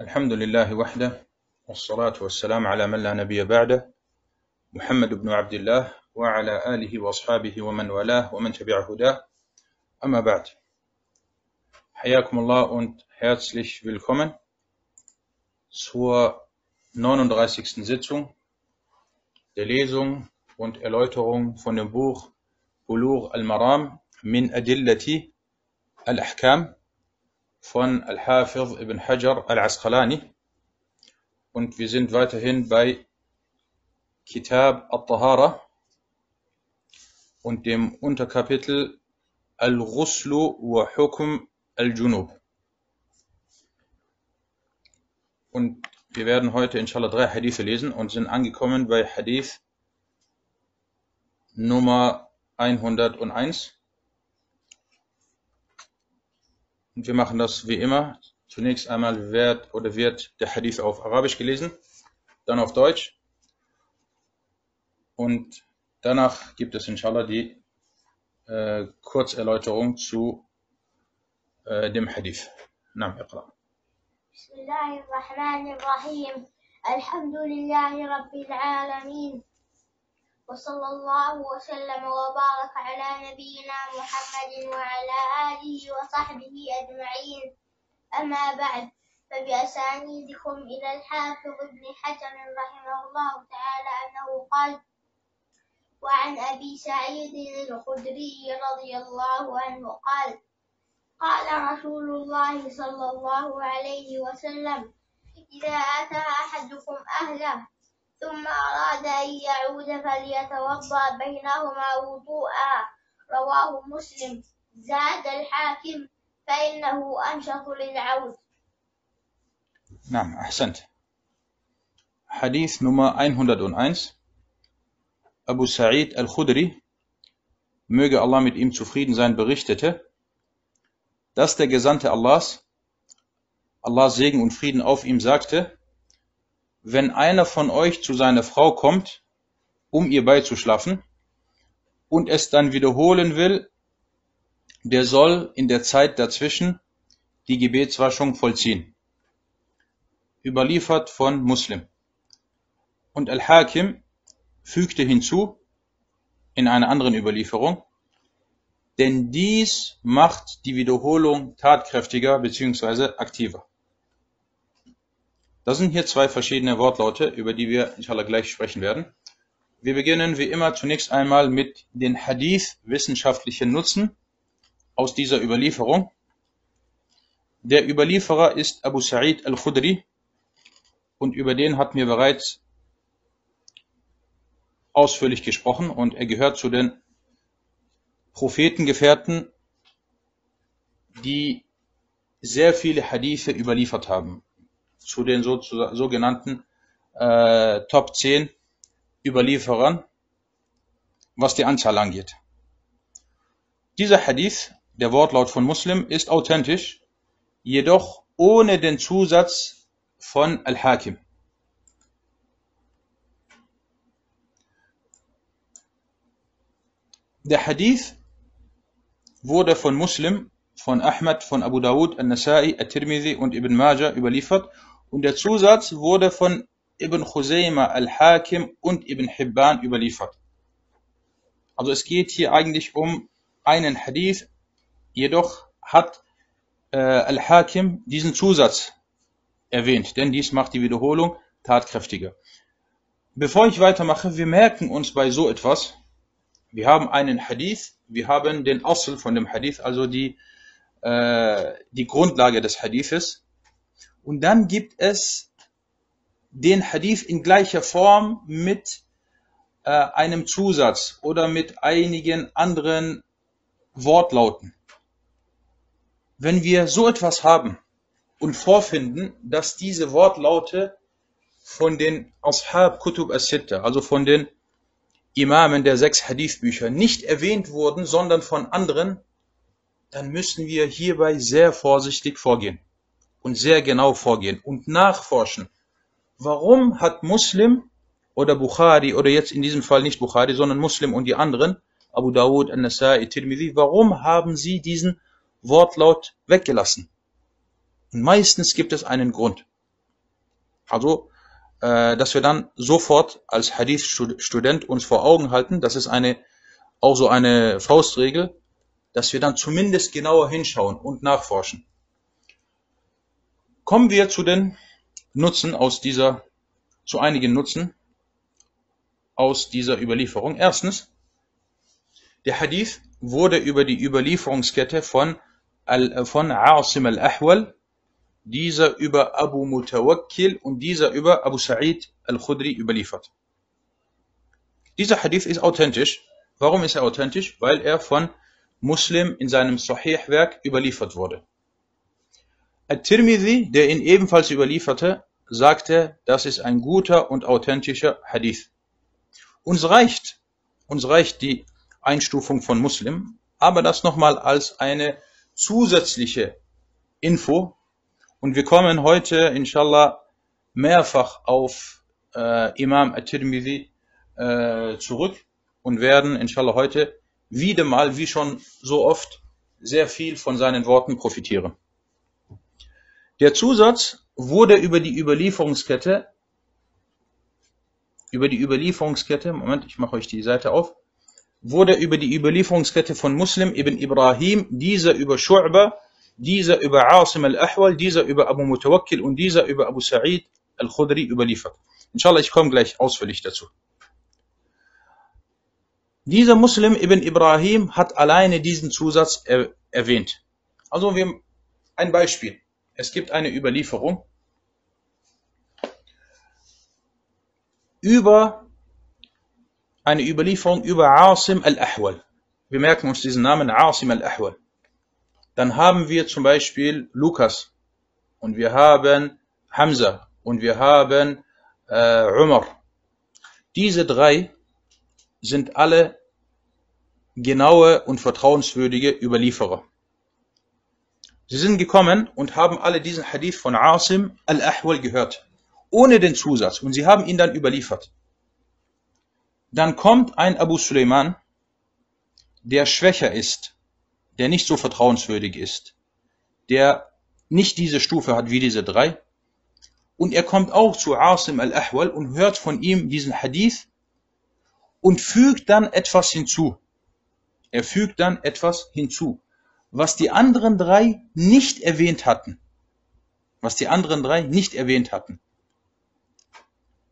الحمد لله وحده والصلاة والسلام على من لا نبي بعده محمد بن عبد الله وعلى آله وأصحابه ومن والاه ومن تبع هداه أما بعد حياكم الله und herzlich willkommen zur 39. Sitzung der Lesung und Erläuterung von dem Buch Bulugh al-Maram min Adillati al-Ahkam von Al-Hafiz ibn Hajar al-Asqalani und wir sind weiterhin bei Kitab al-Tahara und dem Unterkapitel Al-Ghuslu wa Hukm al-Junub. Und wir werden heute inshallah drei Hadithe lesen und sind angekommen bei Hadith Nummer 101. Und wir machen das wie immer. Zunächst einmal wird oder wird der Hadith auf Arabisch gelesen, dann auf Deutsch. Und danach gibt es inshallah die äh, Kurzerläuterung zu äh, dem Hadith. نعم اقرأ. بسم الله الرحمن الرحيم الحمد لله رب العالمين وصلى الله وسلم وبارك على نبينا محمد وعلى آله وصحبه أجمعين. أما بعد فبأسانيدكم إلى الحافظ ابن حجر رحمه الله تعالى أنه قال وعن أبي سعيد الخدري رضي الله عنه قال قال رسول الله صلى الله عليه وسلم إذا أتى أحدكم أهله ثم أراد أن يعود فليتوضأ بينهما وضوءا رواه مسلم زاد الحاكم فإنه أنشط للعود نعم أحسنت حديث Nummer 101 Abu Sa'id al-Khudri möge Allah mit ihm zufrieden sein berichtete dass der Gesandte Allahs Allahs Segen und Frieden auf ihm sagte wenn einer von euch zu seiner Frau kommt, um ihr beizuschlafen, und es dann wiederholen will, der soll in der Zeit dazwischen die Gebetswaschung vollziehen. Überliefert von Muslim. Und Al-Hakim fügte hinzu, in einer anderen Überlieferung, denn dies macht die Wiederholung tatkräftiger bzw. aktiver. Das sind hier zwei verschiedene Wortlaute, über die wir inshallah gleich sprechen werden. Wir beginnen wie immer zunächst einmal mit den Hadith wissenschaftlichen Nutzen aus dieser Überlieferung. Der Überlieferer ist Abu Sa'id al-Khudri und über den hatten wir bereits ausführlich gesprochen und er gehört zu den Prophetengefährten, die sehr viele Hadithe überliefert haben zu den so, sogenannten äh, Top 10 Überlieferern, was die Anzahl angeht. Dieser Hadith, der Wortlaut von Muslim, ist authentisch, jedoch ohne den Zusatz von Al-Hakim. Der Hadith wurde von Muslim, von Ahmad, von Abu Dawud, Al-Nasai, Al-Tirmidhi und Ibn Majah überliefert und der Zusatz wurde von Ibn Khuzaymah al-Hakim und Ibn Hibban überliefert. Also es geht hier eigentlich um einen Hadith, jedoch hat äh, al-Hakim diesen Zusatz erwähnt, denn dies macht die Wiederholung tatkräftiger. Bevor ich weitermache, wir merken uns bei so etwas, wir haben einen Hadith, wir haben den Asl von dem Hadith, also die, äh, die Grundlage des Hadithes, und dann gibt es den Hadith in gleicher Form mit äh, einem Zusatz oder mit einigen anderen Wortlauten. Wenn wir so etwas haben und vorfinden, dass diese Wortlaute von den Ashab Kutub as-Sitta, also von den Imamen der sechs Hadithbücher nicht erwähnt wurden, sondern von anderen, dann müssen wir hierbei sehr vorsichtig vorgehen und sehr genau vorgehen und nachforschen. Warum hat Muslim oder Bukhari oder jetzt in diesem Fall nicht Bukhari, sondern Muslim und die anderen, Abu Dawud, An-Nasai, Tirmidhi, warum haben sie diesen Wortlaut weggelassen? Und meistens gibt es einen Grund. Also, äh, dass wir dann sofort als Hadith-Student uns vor Augen halten, das ist eine, auch so eine Faustregel, dass wir dann zumindest genauer hinschauen und nachforschen. Kommen wir zu den Nutzen aus dieser, zu einigen Nutzen aus dieser Überlieferung. Erstens, der Hadith wurde über die Überlieferungskette von, al, von Asim al-Ahwal, dieser über Abu Mutawakkil und dieser über Abu Sa'id al-Khudri überliefert. Dieser Hadith ist authentisch. Warum ist er authentisch? Weil er von Muslim in seinem Sahih-Werk überliefert wurde. At-Tirmidhi, der ihn ebenfalls überlieferte, sagte, das ist ein guter und authentischer Hadith. Uns reicht, uns reicht die Einstufung von Muslim, aber das nochmal als eine zusätzliche Info. Und wir kommen heute, inshallah, mehrfach auf äh, Imam At-Tirmidhi äh, zurück und werden, inshallah, heute wieder mal, wie schon so oft, sehr viel von seinen Worten profitieren. Der Zusatz wurde über die Überlieferungskette, über die Überlieferungskette, Moment, ich mache euch die Seite auf, wurde über die Überlieferungskette von Muslim ibn Ibrahim, dieser über Shu'ba, dieser über Asim al-Ahwal, dieser über Abu Mutawakkil und dieser über Abu Sa'id al-Khudri überliefert. Inshallah, ich komme gleich ausführlich dazu. Dieser Muslim ibn Ibrahim hat alleine diesen Zusatz er erwähnt. Also wir ein Beispiel. Es gibt eine Überlieferung über eine Überlieferung über Asim al-Ahwal. Wir merken uns diesen Namen Asim al-Ahwal. Dann haben wir zum Beispiel Lukas und wir haben Hamza und wir haben äh, Umar. Diese drei sind alle genaue und vertrauenswürdige Überlieferer. Sie sind gekommen und haben alle diesen Hadith von Asim al-Ahwal gehört, ohne den Zusatz, und sie haben ihn dann überliefert. Dann kommt ein Abu Suleiman, der schwächer ist, der nicht so vertrauenswürdig ist, der nicht diese Stufe hat wie diese drei, und er kommt auch zu Asim al-Ahwal und hört von ihm diesen Hadith und fügt dann etwas hinzu. Er fügt dann etwas hinzu was die anderen drei nicht erwähnt hatten. Was die anderen drei nicht erwähnt hatten.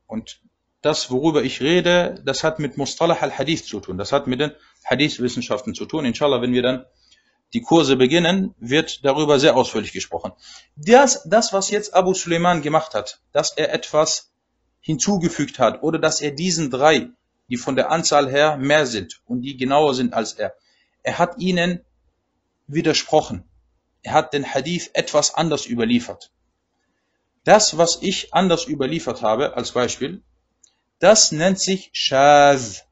Und das, worüber ich rede, das hat mit Mustalah al-Hadith zu tun. Das hat mit den Hadith-Wissenschaften zu tun. Inshallah, wenn wir dann die Kurse beginnen, wird darüber sehr ausführlich gesprochen. Das, das, was jetzt Abu Suleiman gemacht hat, dass er etwas hinzugefügt hat oder dass er diesen drei, die von der Anzahl her mehr sind und die genauer sind als er, er hat ihnen widersprochen. Er hat den Hadith etwas anders überliefert. Das, was ich anders überliefert habe, als Beispiel, das nennt sich Shaz.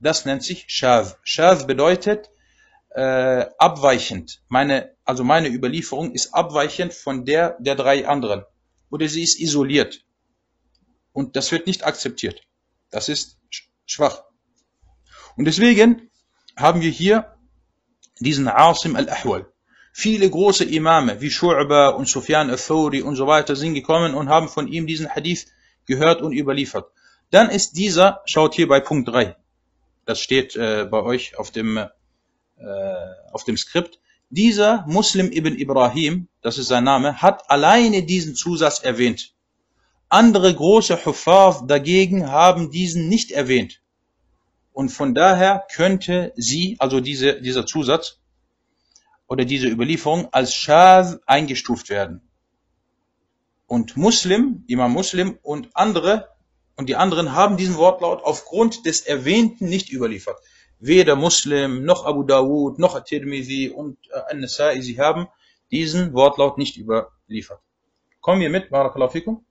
Das nennt sich Shaz. Shaz bedeutet äh, abweichend. Meine, also meine Überlieferung ist abweichend von der der drei anderen. Oder sie ist isoliert. Und das wird nicht akzeptiert. Das ist schwach. Und deswegen haben wir hier diesen Asim al-Ahwal. Viele große Imame wie Shu'ba und Sufyan al-Thawri und so weiter sind gekommen und haben von ihm diesen Hadith gehört und überliefert. Dann ist dieser, schaut hier bei Punkt 3, das steht äh, bei euch auf dem, äh, auf dem Skript, dieser Muslim ibn Ibrahim, das ist sein Name, hat alleine diesen Zusatz erwähnt. Andere große Huffaz dagegen haben diesen nicht erwähnt. Und von daher könnte sie, also diese, dieser Zusatz oder diese Überlieferung als Shaz eingestuft werden. Und Muslim, Imam Muslim und andere und die anderen haben diesen Wortlaut aufgrund des Erwähnten nicht überliefert. Weder Muslim, noch Abu Dawud, noch At-Tirmidhi und äh, An-Nasa'i, sie haben diesen Wortlaut nicht überliefert. Kommen wir mit, Barakallahu fikum?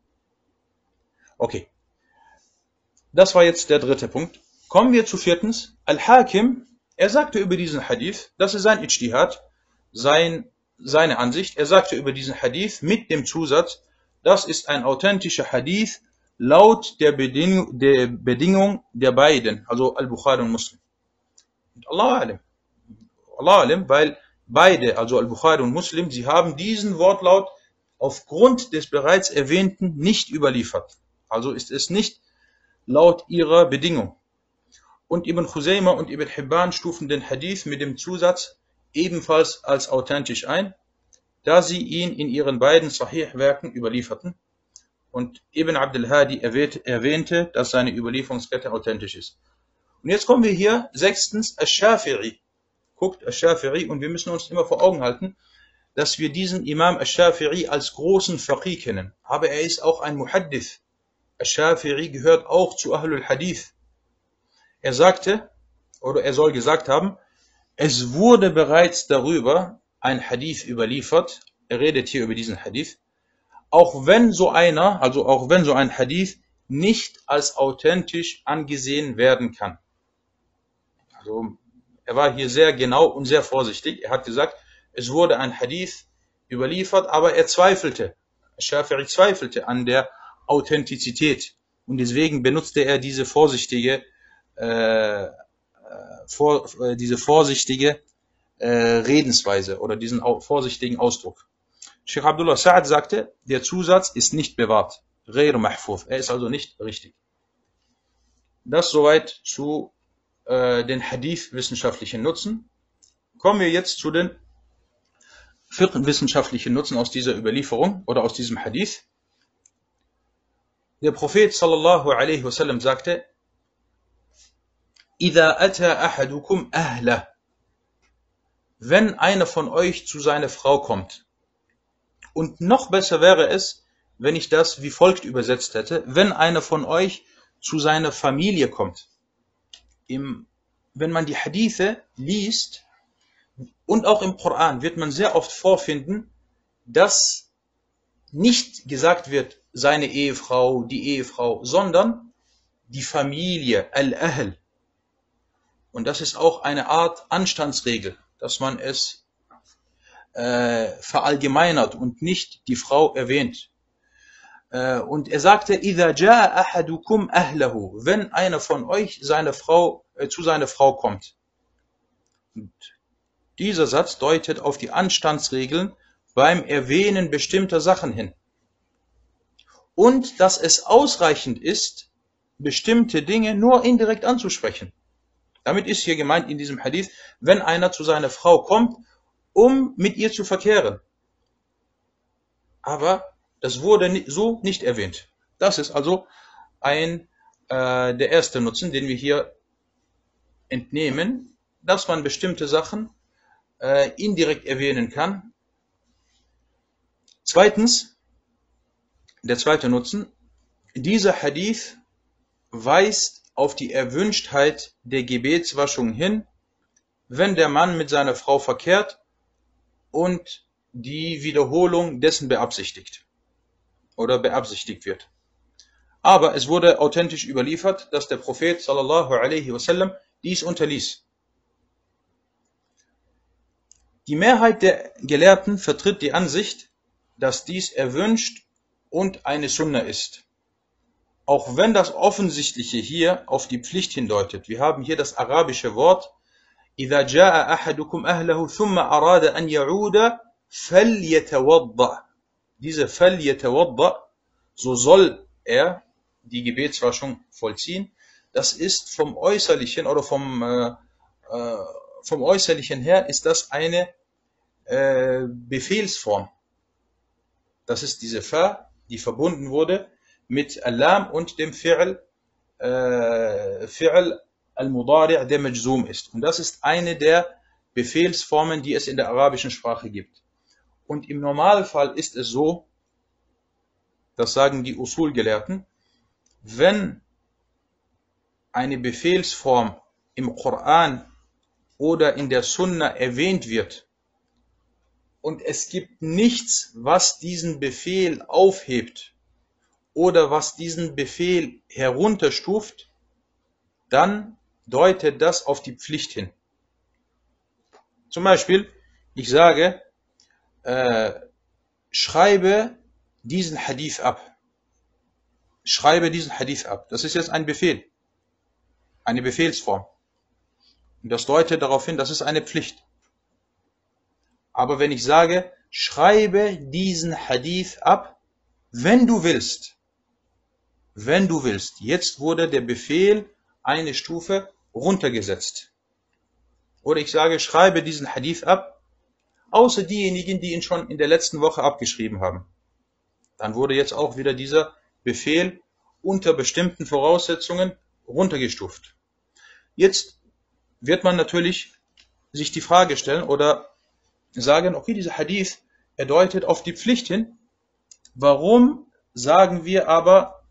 Okay. Das war jetzt der dritte Punkt. Kommen wir zu viertens. Al-Hakim, er sagte über diesen Hadith, das ist sein Ijtihad, sein, seine Ansicht, er sagte über diesen Hadith mit dem Zusatz, das ist ein authentischer Hadith laut der Bedingung der, Bedingung der beiden, also Al-Bukhari und Muslim. Und Allah alim. Allah alim, weil beide, also Al-Bukhari und Muslim, sie haben diesen Wortlaut aufgrund des bereits erwähnten nicht überliefert. Also ist es nicht laut ihrer Bedingung. Und Ibn Khuzayma und Ibn Hibban stufen den Hadith mit dem Zusatz ebenfalls als authentisch ein, da sie ihn in ihren beiden Sahih-Werken überlieferten. Und Ibn Abdul Hadi erwähnte, dass seine Überlieferungskette authentisch ist. Und jetzt kommen wir hier sechstens Ash-Shafi'i. Guckt Ash-Shafi'i und wir müssen uns immer vor Augen halten, dass wir diesen Imam Ash-Shafi'i als großen Faqih kennen. Aber er ist auch ein Muhaddith. Ash-Shafi'i gehört auch zu Ahlul Hadith. Er sagte, oder er soll gesagt haben, es wurde bereits darüber ein Hadith überliefert. Er redet hier über diesen Hadith. Auch wenn so einer, also auch wenn so ein Hadith nicht als authentisch angesehen werden kann. Also er war hier sehr genau und sehr vorsichtig. Er hat gesagt, es wurde ein Hadith überliefert, aber er zweifelte. Shafi'i zweifelte an der Authentizität. Und deswegen benutzte er diese vorsichtige, äh, vor, äh, diese vorsichtige äh, Redensweise oder diesen vorsichtigen Ausdruck. Sheikh Abdullah Sa'ad sagte, der Zusatz ist nicht bewahrt. Er ist also nicht richtig. Das soweit zu äh, den Hadith-wissenschaftlichen Nutzen. Kommen wir jetzt zu den wissenschaftlichen Nutzen aus dieser Überlieferung oder aus diesem Hadith. Der Prophet sallallahu alaihi wasallam sagte, إذا أتى أحدكم أهله wenn einer von euch zu seiner Frau kommt. Und noch besser wäre es, wenn ich das wie folgt übersetzt hätte, wenn einer von euch zu seiner Familie kommt. Im, wenn man die Hadithe liest und auch im Koran wird man sehr oft vorfinden, dass nicht gesagt wird, seine Ehefrau, die Ehefrau, sondern die Familie, Al-Ahl. Und das ist auch eine Art Anstandsregel, dass man es äh, verallgemeinert und nicht die Frau erwähnt. Äh, und er sagte, إِذَا جَاءَ أَحَدُكُمْ أَهْلَهُ Wenn einer von euch seine Frau, äh, zu seiner Frau kommt. Und dieser Satz deutet auf die Anstandsregeln beim Erwähnen bestimmter Sachen hin. Und dass es ausreichend ist, bestimmte Dinge nur indirekt anzusprechen. Damit ist hier gemeint in diesem Hadith, wenn einer zu seiner Frau kommt, um mit ihr zu verkehren. Aber das wurde so nicht erwähnt. Das ist also ein, äh, der erste Nutzen, den wir hier entnehmen, dass man bestimmte Sachen äh, indirekt erwähnen kann. Zweitens, der zweite Nutzen, dieser Hadith weist auf die Erwünschtheit der Gebetswaschung hin, wenn der Mann mit seiner Frau verkehrt und die Wiederholung dessen beabsichtigt oder beabsichtigt wird. Aber es wurde authentisch überliefert, dass der Prophet sallallahu alaihi wasallam dies unterließ. Die Mehrheit der Gelehrten vertritt die Ansicht, dass dies erwünscht und eine Sunna ist Auch wenn das Offensichtliche hier auf die Pflicht hindeutet. Wir haben hier das arabische Wort إذا جاء أحدكم أهله ثم أراد أن يعود فليتوضأ Diese فليتوضأ, so soll er die Gebetswaschung vollziehen. Das ist vom Äußerlichen oder vom, äh, äh, vom Äußerlichen her ist das eine äh, Befehlsform. Das ist diese Fa, die verbunden wurde mit Alam und dem Fi'l, äh, Fi'l al-Mudari' der Majzum ist. Und das ist eine der Befehlsformen, die es in der arabischen Sprache gibt. Und im Normalfall ist es so, das sagen die Usul-Gelehrten, wenn eine Befehlsform im Koran oder in der Sunna erwähnt wird und es gibt nichts, was diesen Befehl aufhebt oder was diesen Befehl herunterstuft, dann deutet das auf die Pflicht hin. Zum Beispiel, ich sage, äh, schreibe diesen Hadith ab. Schreibe diesen Hadith ab. Das ist jetzt ein Befehl. Eine Befehlsform. Und das deutet darauf hin, das ist eine Pflicht. Aber wenn ich sage, schreibe diesen Hadith ab, wenn du willst. Wenn du willst. Jetzt wurde der Befehl eine Stufe runtergesetzt. Oder ich sage, schreibe diesen Hadith ab, außer diejenigen, die ihn schon in der letzten Woche abgeschrieben haben. Dann wurde jetzt auch wieder dieser Befehl unter bestimmten Voraussetzungen runtergestuft. Jetzt wird man natürlich sich die Frage stellen oder sagen, okay, dieser Hadith, er deutet auf die Pflicht hin. Warum sagen wir aber,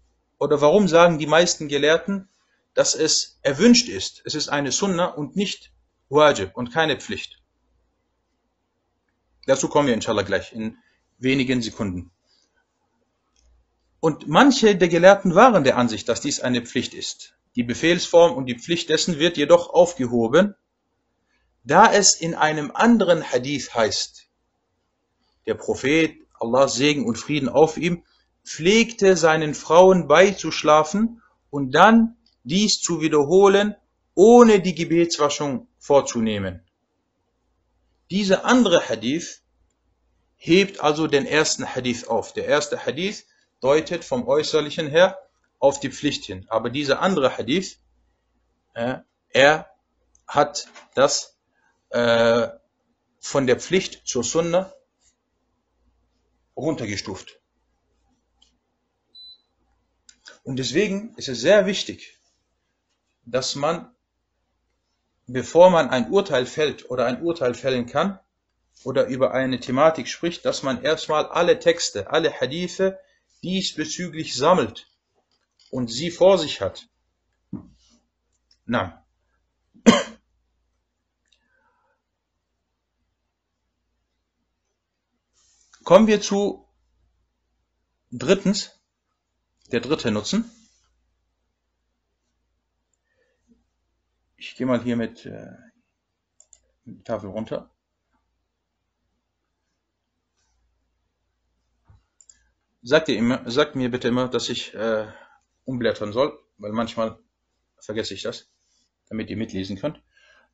oder warum sagen die meisten Gelehrten, dass es erwünscht ist? Es ist eine Sunna und nicht Wajib und keine Pflicht. Dazu kommen wir inshallah gleich in wenigen Sekunden. Und manche der Gelehrten waren der Ansicht, dass dies eine Pflicht ist. Die Befehlsform und die Pflicht dessen wird jedoch aufgehoben, da es in einem anderen Hadith heißt, der Prophet, Allah Segen und Frieden auf ihm, pflegte seinen Frauen beizuschlafen und dann dies zu wiederholen, ohne die Gebetswaschung vorzunehmen. Dieser andere Hadith hebt also den ersten Hadith auf. Der erste Hadith deutet vom Äußerlichen her auf die Pflicht hin. Aber dieser andere Hadith, äh, er hat das äh, von der Pflicht zur Sunna runtergestuft. Und deswegen ist es sehr wichtig, dass man, bevor man ein Urteil fällt oder ein Urteil fällen kann oder über eine Thematik spricht, dass man erstmal alle Texte, alle Hadithe diesbezüglich sammelt und sie vor sich hat. Na. Kommen wir zu drittens, der dritte Nutzen. Ich gehe mal hier mit, äh, Tafel runter. Sagt, ihr immer, sagt mir bitte immer, dass ich äh, umblättern soll, weil manchmal vergesse ich das, damit ihr mitlesen könnt.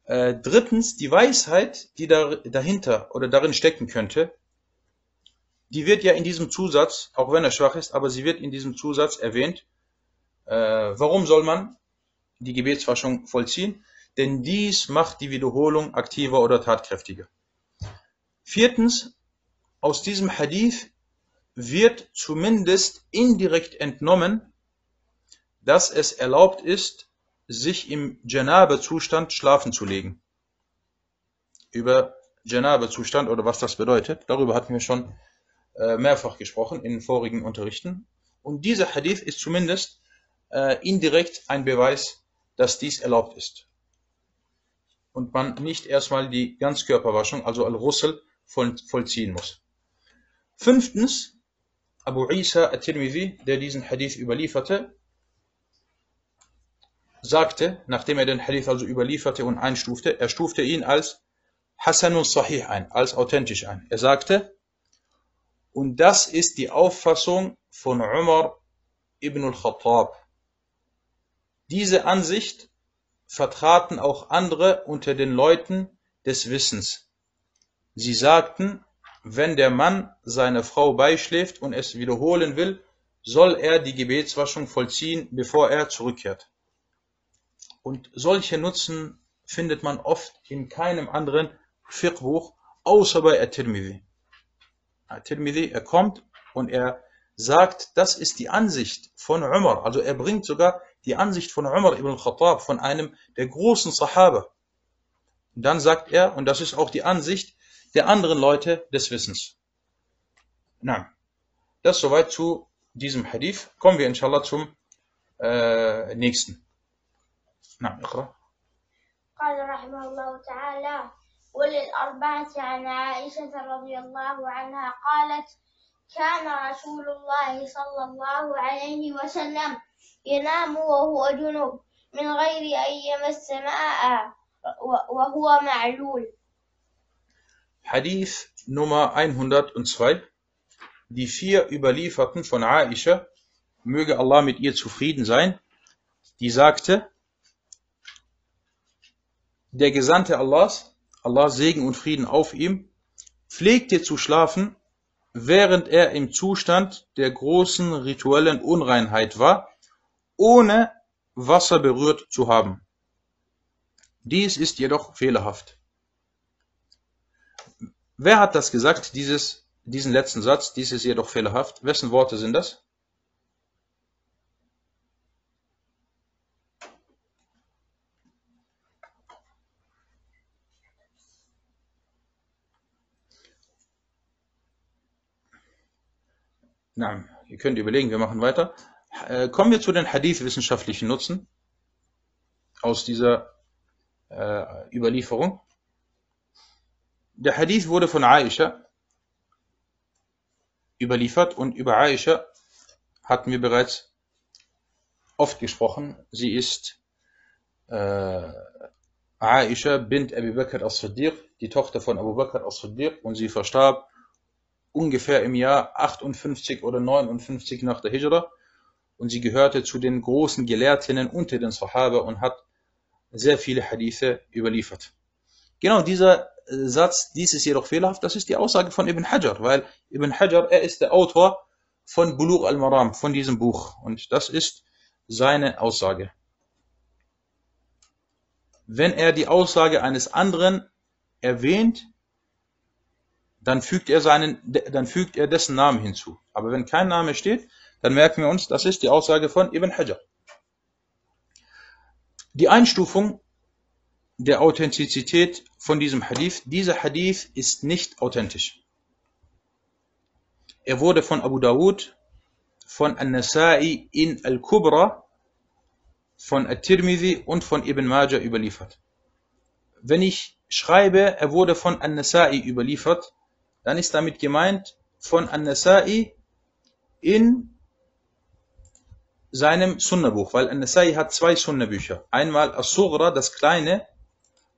Äh, drittens, die Weisheit, die da, dahinter oder darin stecken könnte, die wird ja in diesem Zusatz, auch wenn er schwach ist, aber sie wird in diesem Zusatz erwähnt. Äh, warum soll man die Gebetswaschung vollziehen? Denn dies macht die Wiederholung aktiver oder tatkräftiger. Viertens, aus diesem Hadith wird zumindest indirekt entnommen, dass es erlaubt ist, sich im Janabe-Zustand schlafen zu legen. Über Janabe-Zustand oder was das bedeutet, darüber hatten wir schon mehrfach gesprochen in vorigen Unterrichten. Und dieser Hadith ist zumindest äh, indirekt ein Beweis, dass dies erlaubt ist. Und man nicht erstmal die Ganzkörperwaschung, also Al-Russel, voll, vollziehen muss. Fünftens, Abu Isa al-Tirmidhi, der diesen Hadith überlieferte, sagte, nachdem er den Hadith also überlieferte und einstufte, er stufte ihn als Hasanun Sahih ein, als authentisch ein. Er sagte, und das ist die Auffassung von Umar ibn al-Khattab. Diese Ansicht vertraten auch andere unter den Leuten des Wissens. Sie sagten, wenn der Mann seine Frau beischläft und es wiederholen will, soll er die Gebetswaschung vollziehen, bevor er zurückkehrt. Und solche Nutzen findet man oft in keinem anderen Fiqh-Buch, außer bei At-Tirmidhi. At-Tirmidhi, er kommt und er sagt, das ist die Ansicht von Umar. Also er bringt sogar die Ansicht von Umar ibn Khattab, von einem der großen Sahaba. Und dann sagt er, und das ist auch die Ansicht der anderen Leute des Wissens. Na, das soweit zu diesem Hadith. Kommen wir inshallah zum äh, nächsten. Na, اقرأ. قال رحمه الله تعالى وللأربعة عن عائشة رضي الله عنها قالت كان رسول الله صلى الله عليه وسلم ينام وهو جنوب من غير أن يمس ماء وهو معلول Hadith Nummer 102. Die vier Überlieferten von Aisha, möge Allah mit ihr zufrieden sein, die sagte, der Gesandte Allahs, Allah Segen und Frieden auf ihm, pflegte zu schlafen, während er im Zustand der großen rituellen Unreinheit war, ohne Wasser berührt zu haben. Dies ist jedoch fehlerhaft. Wer hat das gesagt, dieses, diesen letzten Satz, dies ist jedoch fehlerhaft? Wessen Worte sind das? Na, ihr könnt überlegen, wir machen weiter. Äh, kommen wir zu den Hadith-wissenschaftlichen Nutzen aus dieser äh, Überlieferung. Der Hadith wurde von Aisha überliefert und über Aisha hatten wir bereits oft gesprochen. Sie ist äh, Aisha bint Abu Bakr as-Siddiq, die Tochter von Abu Bakr as-Siddiq und sie verstarb ungefähr im Jahr 58 oder 59 nach der Hijra und sie gehörte zu den großen Gelehrtinnen unter den Sahaba und hat sehr viele Hadithe überliefert. Genau dieser äh, Satz, dies ist jedoch fehlerhaft, das ist die Aussage von Ibn Hajar, weil Ibn Hajar, er ist der Autor von Bulugh al-Maram, von diesem Buch und das ist seine Aussage. Wenn er die Aussage eines anderen erwähnt, dann fügt er seinen, dann fügt er dessen Namen hinzu. Aber wenn kein Name steht, dann merken wir uns, das ist die Aussage von Ibn Hajar. Die Einstufung der Authentizität von diesem Hadith, dieser Hadith ist nicht authentisch. Er wurde von Abu Dawud, von An-Nasa'i in Al-Kubra, von At-Tirmidhi und von Ibn Majah überliefert. Wenn ich schreibe, er wurde von An-Nasa'i überliefert, dann ist damit gemeint von An-Nasai in seinem Sunna-Buch, weil An-Nasai hat zwei Sunna-Bücher. Einmal As-Sughra, das kleine,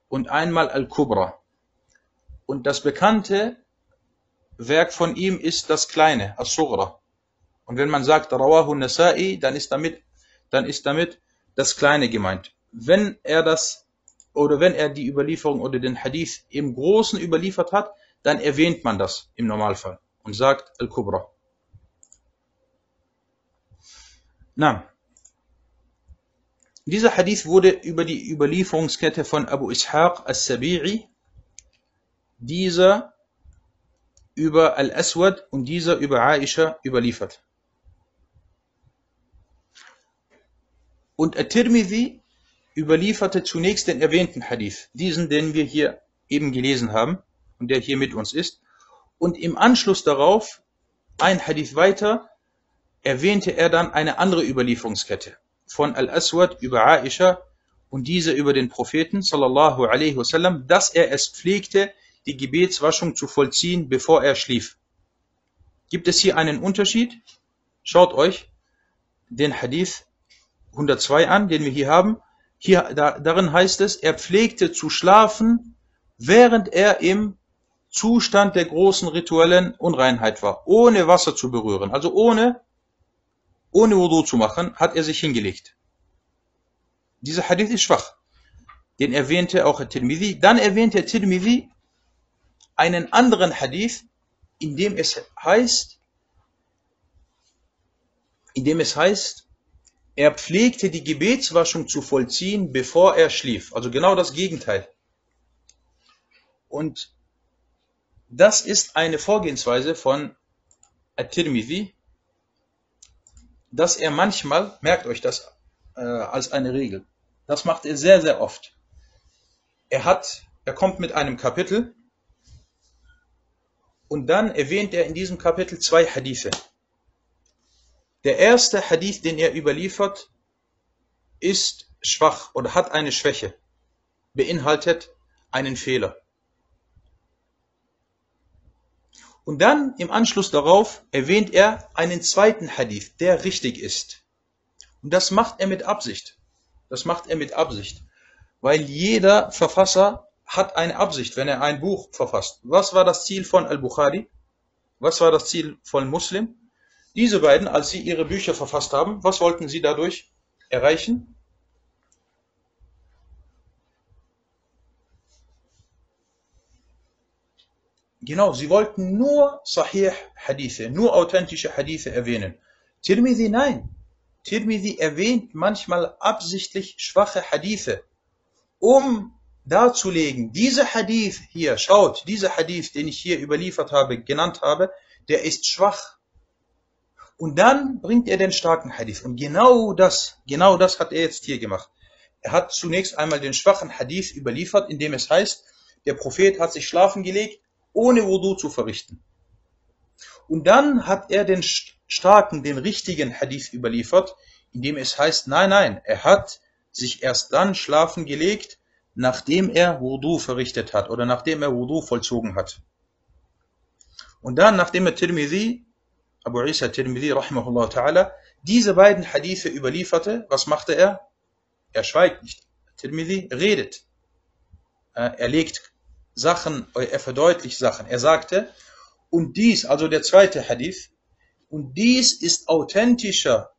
und einmal Al-Kubra. Und das bekannte Werk von ihm ist das kleine, As-Sughra. Und wenn man sagt Rawahu Nasai, dann ist damit, dann ist damit das kleine gemeint. Wenn er das oder wenn er die Überlieferung oder den Hadith im Großen überliefert hat, dann erwähnt man das im Normalfall und sagt Al-Kubra. Na, dieser Hadith wurde über die Überlieferungskette von Abu Ishaq al-Sabi'i, dieser über Al-Aswad und dieser über Aisha überliefert. Und At-Tirmidhi überlieferte zunächst den erwähnten Hadith, diesen, den wir hier eben gelesen haben und der hier mit uns ist. Und im Anschluss darauf, ein Hadith weiter, erwähnte er dann eine andere Überlieferungskette von Al-Aswad über Aisha und diese über den Propheten sallallahu alaihi wasallam, dass er es pflegte, die Gebetswaschung zu vollziehen, bevor er schlief. Gibt es hier einen Unterschied? Schaut euch den Hadith 102 an, den wir hier haben. Hier, da, darin heißt es, er pflegte zu schlafen, während er im Zustand der großen rituellen Unreinheit war, ohne Wasser zu berühren, also ohne, ohne Wudu zu machen, hat er sich hingelegt. Dieser Hadith ist schwach. Den erwähnte auch Tirmidhi. Dann erwähnte Tirmidhi einen anderen Hadith, in dem es heißt, in dem es heißt, er pflegte die Gebetswaschung zu vollziehen, bevor er schlief. Also genau das Gegenteil. Und das ist eine Vorgehensweise von At-Tirmidhi, dass er manchmal, merkt euch das äh, als eine Regel, das macht er sehr, sehr oft. Er hat, er kommt mit einem Kapitel und dann erwähnt er in diesem Kapitel zwei Hadithe. Der erste Hadith, den er überliefert, ist schwach oder hat eine Schwäche, beinhaltet einen Fehler. Und dann im Anschluss darauf erwähnt er einen zweiten Hadith, der richtig ist. Und das macht er mit Absicht. Das macht er mit Absicht. Weil jeder Verfasser hat eine Absicht, wenn er ein Buch verfasst. Was war das Ziel von Al-Bukhari? Was war das Ziel von Muslim? Diese beiden, als sie ihre Bücher verfasst haben, was wollten sie dadurch erreichen? Genau, sie wollten nur Sahih Hadithe, nur authentische Hadithe erwähnen. Tirmidhi nein. Tirmidhi erwähnt manchmal absichtlich schwache Hadithe, um darzulegen, dieser Hadith hier, schaut, dieser Hadith, den ich hier überliefert habe, genannt habe, der ist schwach. Und dann bringt er den starken Hadith. Und genau das, genau das hat er jetzt hier gemacht. Er hat zunächst einmal den schwachen Hadith überliefert, in dem es heißt, der Prophet hat sich schlafen gelegt, ohne Wudu zu verrichten. Und dann hat er den starken, den richtigen Hadith überliefert, in dem es heißt, nein, nein, er hat sich erst dann schlafen gelegt, nachdem er Wudu verrichtet hat oder nachdem er Wudu vollzogen hat. Und dann, nachdem er Tirmidhi, Abu Isa Tirmidhi, rahimahullah ta'ala, diese beiden Hadithe überlieferte, was machte er? Er schweigt nicht. Tirmidhi redet. Äh, er legt Sachen, er verdeutlicht Sachen. Er sagte, und dies, also der zweite Hadith, und dies ist authentischer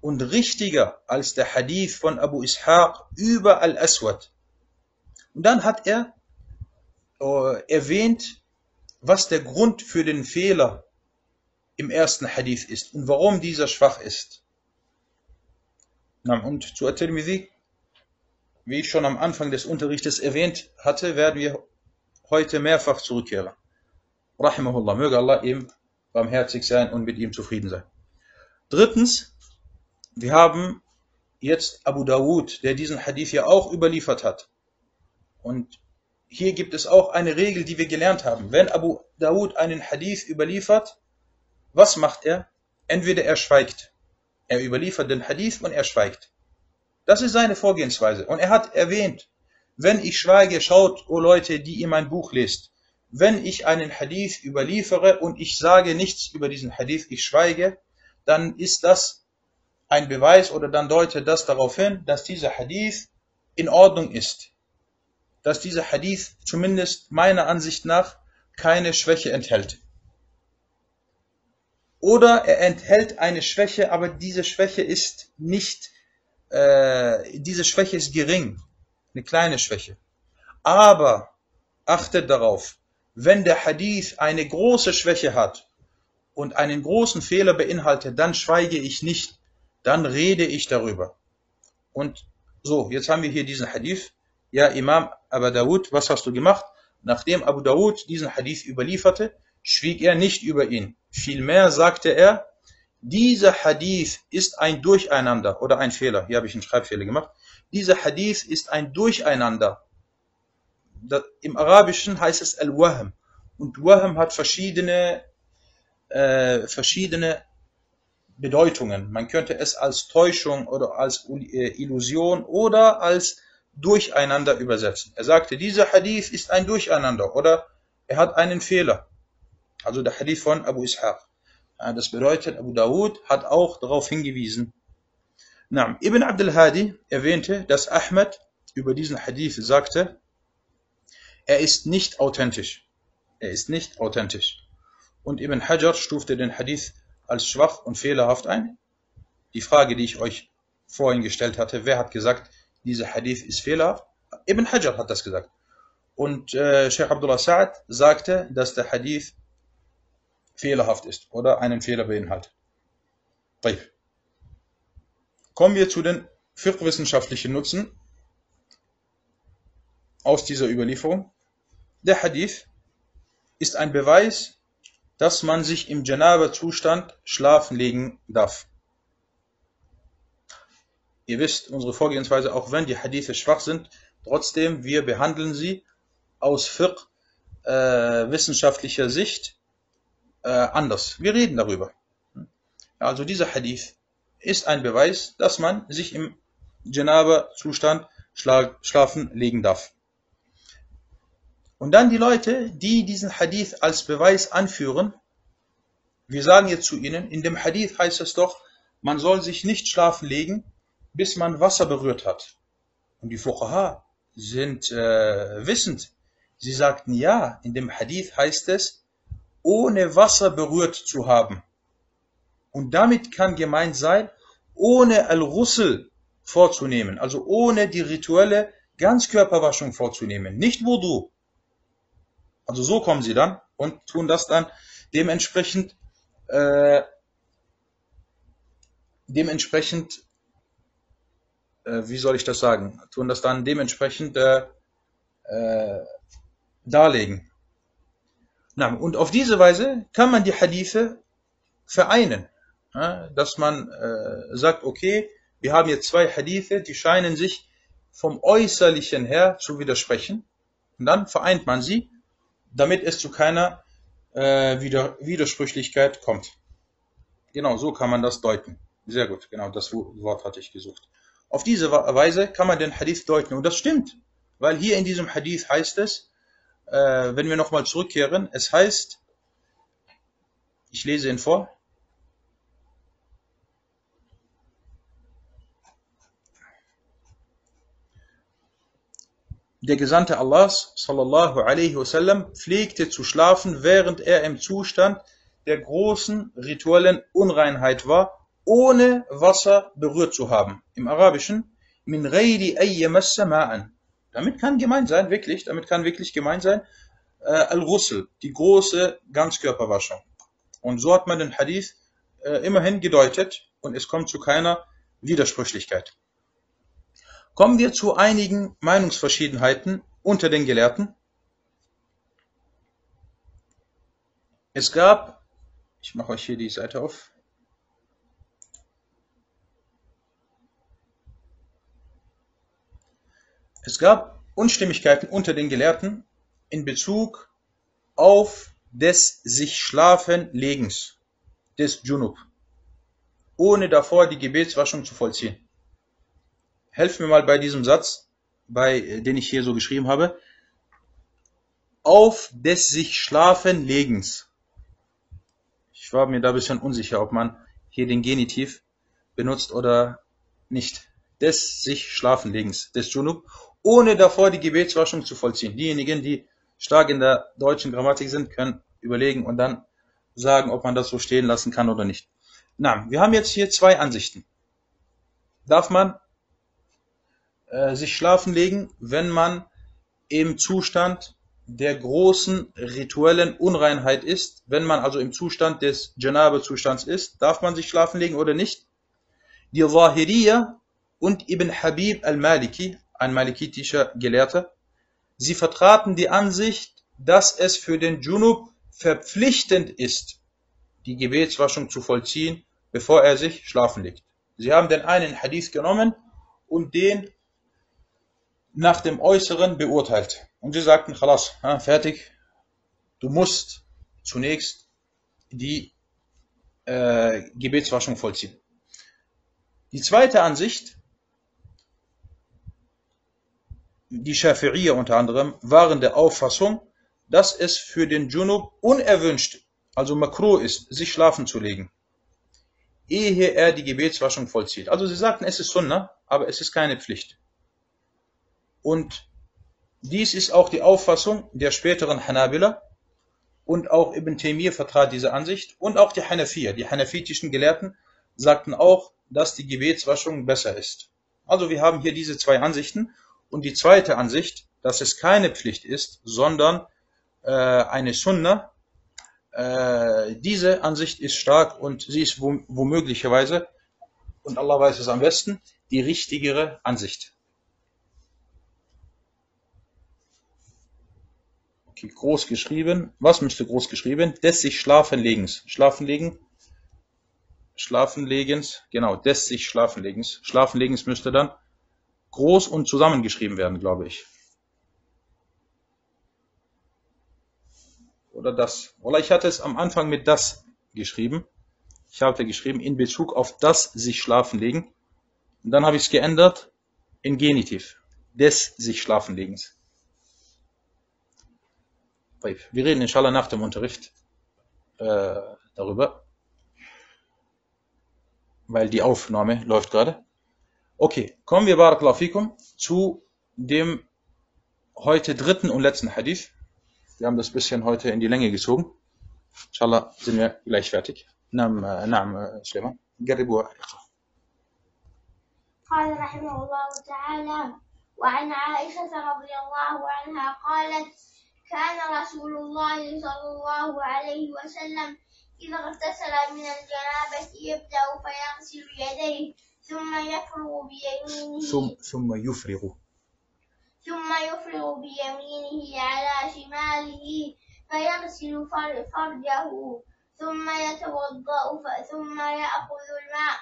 und richtiger als der Hadith von Abu Ishaq über Al-Aswad. Und dann hat er äh, erwähnt, was der Grund für den Fehler im ersten Hadith ist und warum dieser schwach ist. Und zu At-Tirmidhi, wie ich schon am Anfang des Unterrichtes erwähnt hatte, werden wir heute mehrfach zurückkehren. Rahimahullah, möge Allah ihm barmherzig sein und mit ihm zufrieden sein. Drittens, wir haben jetzt Abu Dawud, der diesen Hadith ja auch überliefert hat. Und hier gibt es auch eine Regel, die wir gelernt haben. Wenn Abu Dawud einen Hadith überliefert, was macht er? Entweder er schweigt. Er überliefert den Hadith und er schweigt. Das ist seine Vorgehensweise. Und er hat erwähnt, wenn ich schweige, schaut, o oh Leute, die ihr mein Buch lest, wenn ich einen Hadith überliefere und ich sage nichts über diesen Hadith, ich schweige, dann ist das ein Beweis oder dann deutet das darauf hin, dass dieser Hadith in Ordnung ist dass dieser Hadith zumindest meiner Ansicht nach keine Schwäche enthält. Oder er enthält eine Schwäche, aber diese Schwäche ist nicht, äh, diese Schwäche ist gering, eine kleine Schwäche. Aber achtet darauf, wenn der Hadith eine große Schwäche hat und einen großen Fehler beinhaltet, dann schweige ich nicht, dann rede ich darüber. Und so, jetzt haben wir hier diesen Hadith ja Imam Abu Dawud, was hast du gemacht? Nachdem Abu Dawud diesen Hadith überlieferte, schwieg er nicht über ihn. Vielmehr sagte er, dieser Hadith ist ein Durcheinander oder ein Fehler. Hier habe ich einen Schreibfehler gemacht. Dieser Hadith ist ein Durcheinander. Im Arabischen heißt es Al-Wahm. Und Wahm hat verschiedene, äh, verschiedene Bedeutungen. Man könnte es als Täuschung oder als äh, Illusion oder als Durcheinander übersetzen. Er sagte, dieser Hadith ist ein Durcheinander oder er hat einen Fehler. Also der Hadith von Abu Ishaq. Das bedeutet, Abu Dawud hat auch darauf hingewiesen. Na, Ibn Abdul Hadi erwähnte, dass Ahmed über diesen Hadith sagte, er ist nicht authentisch. Er ist nicht authentisch. Und Ibn Hajar stufte den Hadith als schwach und fehlerhaft ein. Die Frage, die ich euch vorhin gestellt hatte, wer hat gesagt, dieser Hadith ist fehlerhaft. Ibn Hajar hat das gesagt. Und äh, Sheikh Abdullah Sa'ad sagte, dass der Hadith fehlerhaft ist oder einen Fehler beinhaltet. Kommen wir zu den fiqh-wissenschaftlichen Nutzen aus dieser Überlieferung. Der Hadith ist ein Beweis, dass man sich im Janaba-Zustand schlafen legen darf. Ihr wisst, unsere Vorgehensweise, auch wenn die Hadithe schwach sind, trotzdem, wir behandeln sie aus Fiqh äh, Sicht äh, anders. Wir reden darüber. Also dieser Hadith ist ein Beweis, dass man sich im Janaba-Zustand schla schlafen legen darf. Und dann die Leute, die diesen Hadith als Beweis anführen, wir sagen jetzt zu ihnen, in dem Hadith heißt es doch, man soll sich nicht schlafen legen, bis man Wasser berührt hat. Und die Fuqaha sind äh, wissend. Sie sagten ja, in dem Hadith heißt es, ohne Wasser berührt zu haben. Und damit kann gemeint sein, ohne Al-Russel vorzunehmen, also ohne die rituelle Ganzkörperwaschung vorzunehmen, nicht Wudu. Also so kommen sie dann und tun das dann dementsprechend, äh, dementsprechend, äh, wie soll ich das sagen, tun das dann dementsprechend äh, äh, darlegen. Und auf diese Weise kann man die Hadithe vereinen, dass man äh, sagt, okay, wir haben jetzt zwei Hadithe, die scheinen sich vom Äußerlichen her zu widersprechen. Und dann vereint man sie, damit es zu keiner äh, Wider Widersprüchlichkeit kommt. Genau, so kann man das deuten. Sehr gut, genau, das Wort hatte ich gesucht. Auf diese Weise kann man den Hadith deuten. Und das stimmt, weil hier in diesem Hadith heißt es, äh, wenn wir nochmal zurückkehren, es heißt, ich lese ihn vor, Der Gesandte Allahs sallallahu alaihi wasallam pflegte zu schlafen, während er im Zustand der großen rituellen Unreinheit war, ohne Wasser berührt zu haben. Im Arabischen min ghairi ayyamassa ma'an. Damit kann gemeint sein, wirklich, damit kann wirklich gemeint sein, äh, al-Ghusl, die große Ganzkörperwaschung. Und so hat man den Hadith äh, immerhin gedeutet und es kommt zu keiner Widersprüchlichkeit. Kommen wir zu einigen Meinungsverschiedenheiten unter den Gelehrten. Es gab, ich mache euch hier die Seite auf, es gab Unstimmigkeiten unter den Gelehrten in Bezug auf des sich Schlafenlegens, des Junub, ohne davor die Gebetswaschung zu vollziehen helf mir mal bei diesem Satz, bei, den ich hier so geschrieben habe. Auf des sich Schlafenlegens. Ich war mir da ein bisschen unsicher, ob man hier den Genitiv benutzt oder nicht. Des sich Schlafenlegens, des Junub, ohne davor die Gebetswaschung zu vollziehen. Diejenigen, die stark in der deutschen Grammatik sind, können überlegen und dann sagen, ob man das so stehen lassen kann oder nicht. Na, wir haben jetzt hier zwei Ansichten. Darf man äh, sich schlafen legen, wenn man im Zustand der großen rituellen Unreinheit ist, wenn man also im Zustand des Janabe-Zustands ist, darf man sich schlafen legen oder nicht? Die Zahiriya und Ibn Habib al-Maliki, ein malikitischer Gelehrter, sie vertraten die Ansicht, dass es für den Junub verpflichtend ist, die Gebetswaschung zu vollziehen, bevor er sich schlafen legt. Sie haben den einen Hadith genommen und den nach dem Äußeren beurteilt. Und sie sagten, Khalas, fertig, du musst zunächst die äh, Gebetswaschung vollziehen. Die zweite Ansicht, die Schafi'iyya unter anderem, waren der Auffassung, dass es für den Junub unerwünscht, also makro ist, sich schlafen zu legen, ehe er die Gebetswaschung vollzieht. Also sie sagten, es ist Sunnah, aber es ist keine Pflicht. Und dies ist auch die Auffassung der späteren Hanabila und auch Ibn Taymiyyah vertrat diese Ansicht und auch die Hanafiya, die hanafitischen Gelehrten sagten auch, dass die Gebetswaschung besser ist. Also wir haben hier diese zwei Ansichten und die zweite Ansicht, dass es keine Pflicht ist, sondern äh, eine Sunna, äh, diese Ansicht ist stark und sie ist womöglicherweise, und Allah weiß es am besten, die richtigere Ansicht. groß geschrieben. Was müsste groß geschrieben? Des sich Schlafenlegens. Schlafenlegen. Schlafenlegens. Genau, des sich Schlafenlegens. Schlafenlegens müsste dann groß und zusammengeschrieben werden, glaube ich. Oder das. Oder ich hatte es am Anfang mit das geschrieben. Ich hatte geschrieben in Bezug auf das sich schlafenlegen. Und dann habe ich es geändert in Genitiv. Des sich schlafenlegens. Wir reden inshallah nach dem Unterricht äh, darüber, weil die Aufnahme läuft gerade. Okay, kommen wir Barakallahu fikum zu dem heute dritten und letzten Hadith. Wir haben das bisschen heute in die Länge gezogen. Inshallah sind wir gleich fertig. نعم نعم سليمان قربوا قال رحمه الله تعالى وعن عائشة رضي الله عنها قالت كان رسول الله صلى الله عليه وسلم إذا اغتسل من الجنابة يبدأ فيغسل يديه ثم يفرغ بيمينه. ثم, ثم يفرغ. ثم يفرغ بيمينه على شماله فيغسل فر- فرجه. ثم يتوضأ ثم يأخذ الماء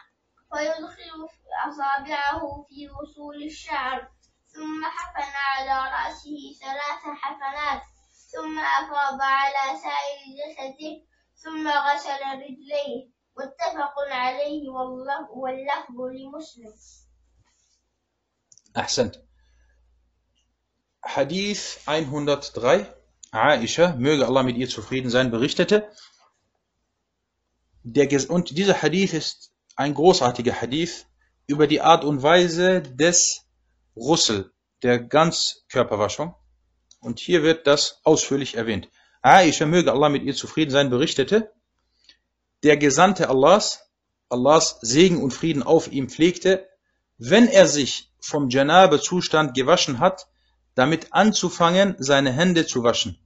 فيدخل أصابعه في وصول الشعر. ثم حفن على رأسه ثلاث حفنات. ثم أفاض على سائر جسده. ثم غسل رجليه. متفق عليه والله- واللفظ لمسلم Ahsend. Hadith 103. Aisha, möge Allah mit ihr zufrieden sein, berichtete. Der, Ges- und dieser Hadith ist ein großartiger Hadith über die Art und Weise des Russel, der Ganzkörperwaschung. Und hier wird das ausführlich erwähnt. Aisha, möge Allah mit ihr zufrieden sein, berichtete, der Gesandte Allahs, Allahs Segen und Frieden auf ihm pflegte, wenn er sich vom Janabe-Zustand gewaschen hat, damit anzufangen, seine Hände zu waschen.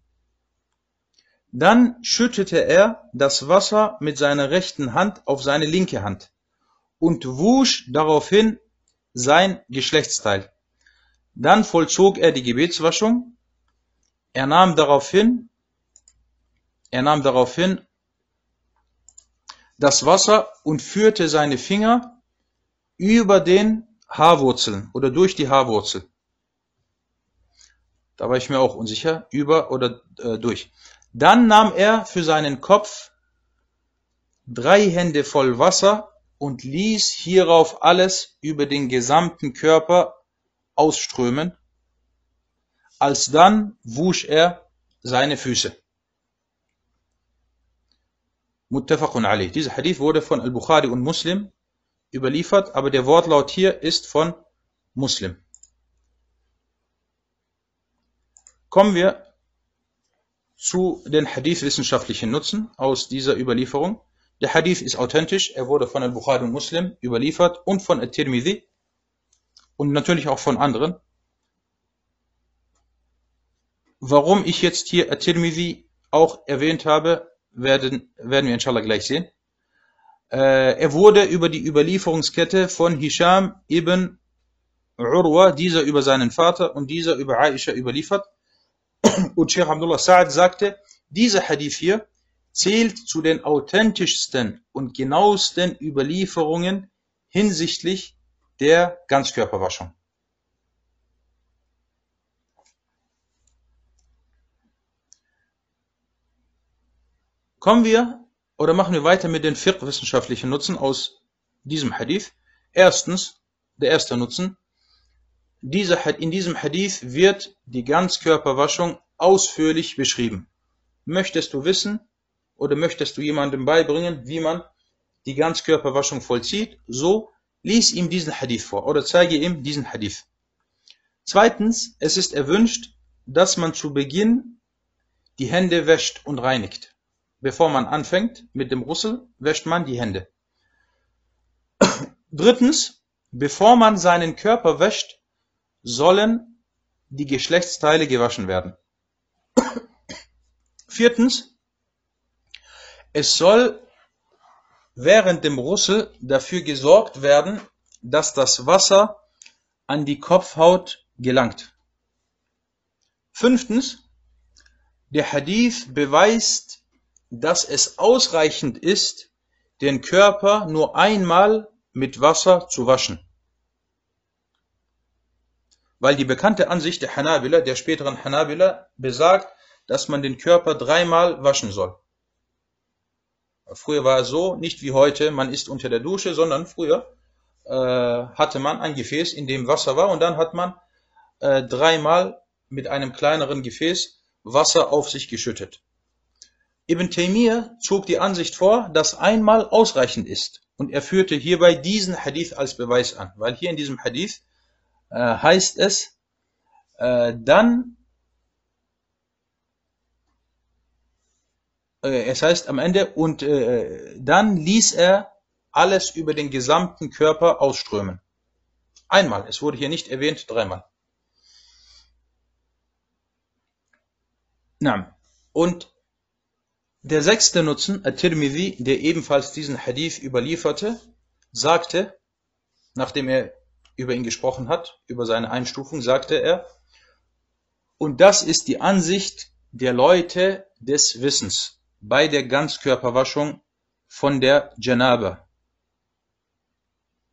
Dann schüttete er das Wasser mit seiner rechten Hand auf seine linke Hand und wusch daraufhin sein Geschlechtsteil. Dann vollzog er die Gebetswaschung. Er nahm daraufhin, er nahm daraufhin das Wasser und führte seine Finger über den Haarwurzeln oder durch die Haarwurzel. Da war ich mir auch unsicher, über oder äh, durch. Dann nahm er für seinen Kopf drei Hände voll Wasser und ließ hierauf alles über den gesamten Körper ausströmen. Alsdann wusch er seine Füße. Muttafaqun alayh. Dieser Hadith wurde von Al-Bukhari und Muslim überliefert, aber der Wortlaut hier ist von Muslim. Kommen wir zu den Hadith-wissenschaftlichen Nutzen aus dieser Überlieferung. Der Hadith ist authentisch, er wurde von Al-Bukhari und Muslim überliefert und von At-Tirmidhi und natürlich auch von anderen. Warum ich jetzt hier At-Tirmidhi auch erwähnt habe, werden, werden wir inshallah gleich sehen. Äh, er wurde über die Überlieferungskette von Hisham ibn Urwa, dieser über seinen Vater und dieser über Aisha überliefert. Und Sheikh Abdullah Sa'ad sagte, dieser Hadith hier zählt zu den authentischsten und genauesten Überlieferungen hinsichtlich der Ganzkörperwaschung. Kommen wir oder machen wir weiter mit den fiqh-wissenschaftlichen Nutzen aus diesem Hadith. Erstens, der erste Nutzen, dieser, in diesem Hadith wird die Ganzkörperwaschung ausführlich beschrieben. Möchtest du wissen oder möchtest du jemandem beibringen, wie man die Ganzkörperwaschung vollzieht, so lies ihm diesen Hadith vor oder zeige ihm diesen Hadith. Zweitens, es ist erwünscht, dass man zu Beginn die Hände wäscht und reinigt. Bevor man anfängt mit dem Russel, wäscht man die Hände. Drittens, bevor man seinen Körper wäscht, sollen die Geschlechtsteile gewaschen werden. Viertens, es soll während dem Russel dafür gesorgt werden, dass das Wasser an die Kopfhaut gelangt. Fünftens, der Hadith beweist, dass es ausreichend ist, den Körper nur einmal mit Wasser zu waschen. Weil die bekannte Ansicht der Hanabila, der späteren Hanabila, besagt, dass man den Körper dreimal waschen soll. Früher war es so, nicht wie heute, man ist unter der Dusche, sondern früher äh, hatte man ein Gefäß, in dem Wasser war und dann hat man äh, dreimal mit einem kleineren Gefäß Wasser auf sich geschüttet. Ibn Taymiyyah zog die Ansicht vor, dass einmal ausreichend ist und er führte hierbei diesen Hadith als Beweis an, weil hier in diesem Hadith äh, heißt es, äh, dann äh, es heißt am Ende, und äh, dann ließ er alles über den gesamten Körper ausströmen. Einmal, es wurde hier nicht erwähnt, dreimal. Na, und der sechste Nutzen, At-Tirmidhi, der ebenfalls diesen Hadith überlieferte, sagte, nachdem er über ihn gesprochen hat, über seine Einstufung, sagte er, und das ist die Ansicht der Leute des Wissens bei der Ganzkörperwaschung von der Janaba.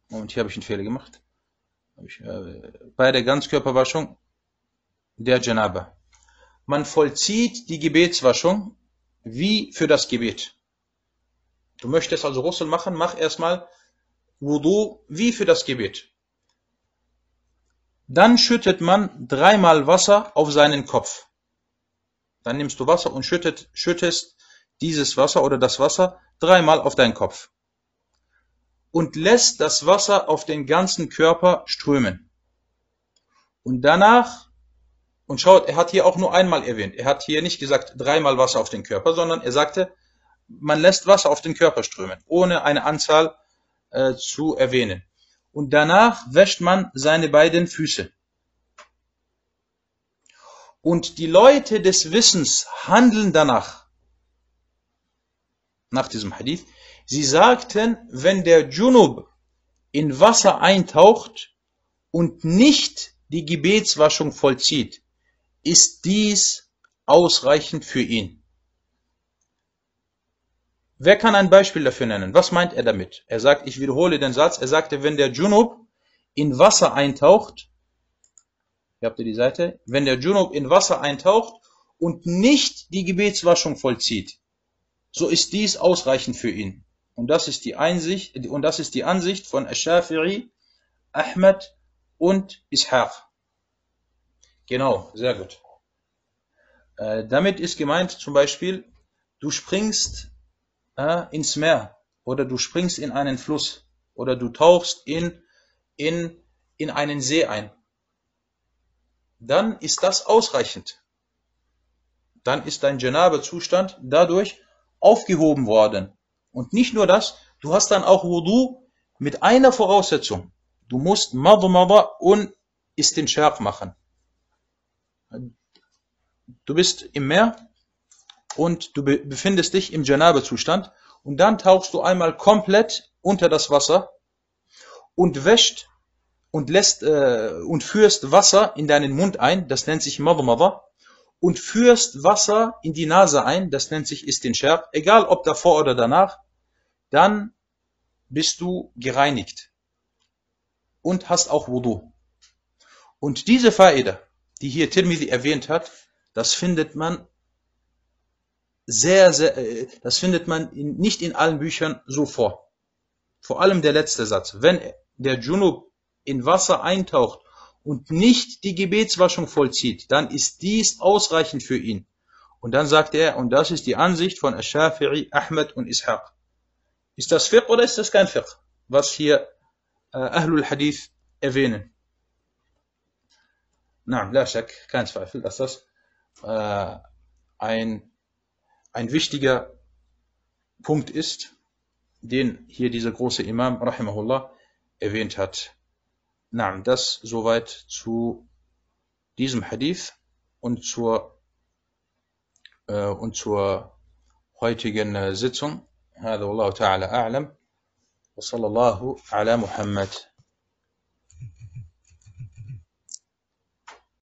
Und hier habe ich einen Fehler gemacht. Äh, bei der Ganzkörperwaschung der Janaba. Man vollzieht die Gebetswaschung wie für das Gebet. Du möchtest also Russel machen, mach erstmal Wudu wie für das Gebet. Dann schüttet man dreimal Wasser auf seinen Kopf. Dann nimmst du Wasser und schüttet, schüttest dieses Wasser oder das Wasser dreimal auf deinen Kopf. Und lässt das Wasser auf den ganzen Körper strömen. Und danach, und schaut, er hat hier auch nur einmal erwähnt, er hat hier nicht gesagt dreimal Wasser auf den Körper, sondern er sagte, man lässt Wasser auf den Körper strömen, ohne eine Anzahl äh, zu erwähnen. Und danach wäscht man seine beiden Füße. Und die Leute des Wissens handeln danach. Nach diesem Hadith. Sie sagten, wenn der Junub in Wasser eintaucht und nicht die Gebetswaschung vollzieht, ist dies ausreichend für ihn. Wer kann ein Beispiel dafür nennen? Was meint er damit? Er sagt, ich wiederhole den Satz, er sagte, wenn der Junub in Wasser eintaucht, hier habt ihr die Seite, wenn der Junub in Wasser eintaucht und nicht die Gebetswaschung vollzieht, so ist dies ausreichend für ihn. Und das ist die Einsicht, und das ist die Ansicht von Ash-Shafi'i, Ahmed und Ishaq. Genau, sehr gut. Äh, damit ist gemeint zum Beispiel, du springst äh, ins Meer oder du springst in einen Fluss oder du tauchst in, in, in einen See ein, dann ist das ausreichend. Dann ist dein Janabe-Zustand dadurch aufgehoben worden. Und nicht nur das, du hast dann auch Wudu mit einer Voraussetzung. Du musst Madmada und Istinshaq machen. Du bist im Meer und du befindest dich im Janabe-Zustand und dann tauchst du einmal komplett unter das Wasser und wäscht und lässt äh, und führst Wasser in deinen Mund ein, das nennt sich Madmada, und führst Wasser in die Nase ein, das nennt sich Istinshaq, egal ob davor oder danach, dann bist du gereinigt und hast auch Wudu. Und diese Faida, die hier Tirmidhi erwähnt hat, das findet man sehr, sehr, äh, das findet man in, nicht in allen Büchern so vor. Vor allem der letzte Satz. Wenn der Junub in Wasser eintaucht und nicht die Gebetswaschung vollzieht, dann ist dies ausreichend für ihn. Und dann sagt er, und das ist die Ansicht von Ash-Shafi'i, Ahmed und Ishaq. Ist das Fiqh oder ist das kein Fiqh? Was hier äh, Ahlul Hadith erwähnen. Nein, la shak, kein Zweifel, dass das äh, ein ein wichtiger Punkt ist, den hier dieser große Imam, rahimahullah, erwähnt hat. Na, das soweit zu diesem Hadith und zur, äh, und zur heutigen äh, Sitzung. هذا والله تعالى أعلم وصلى الله على محمد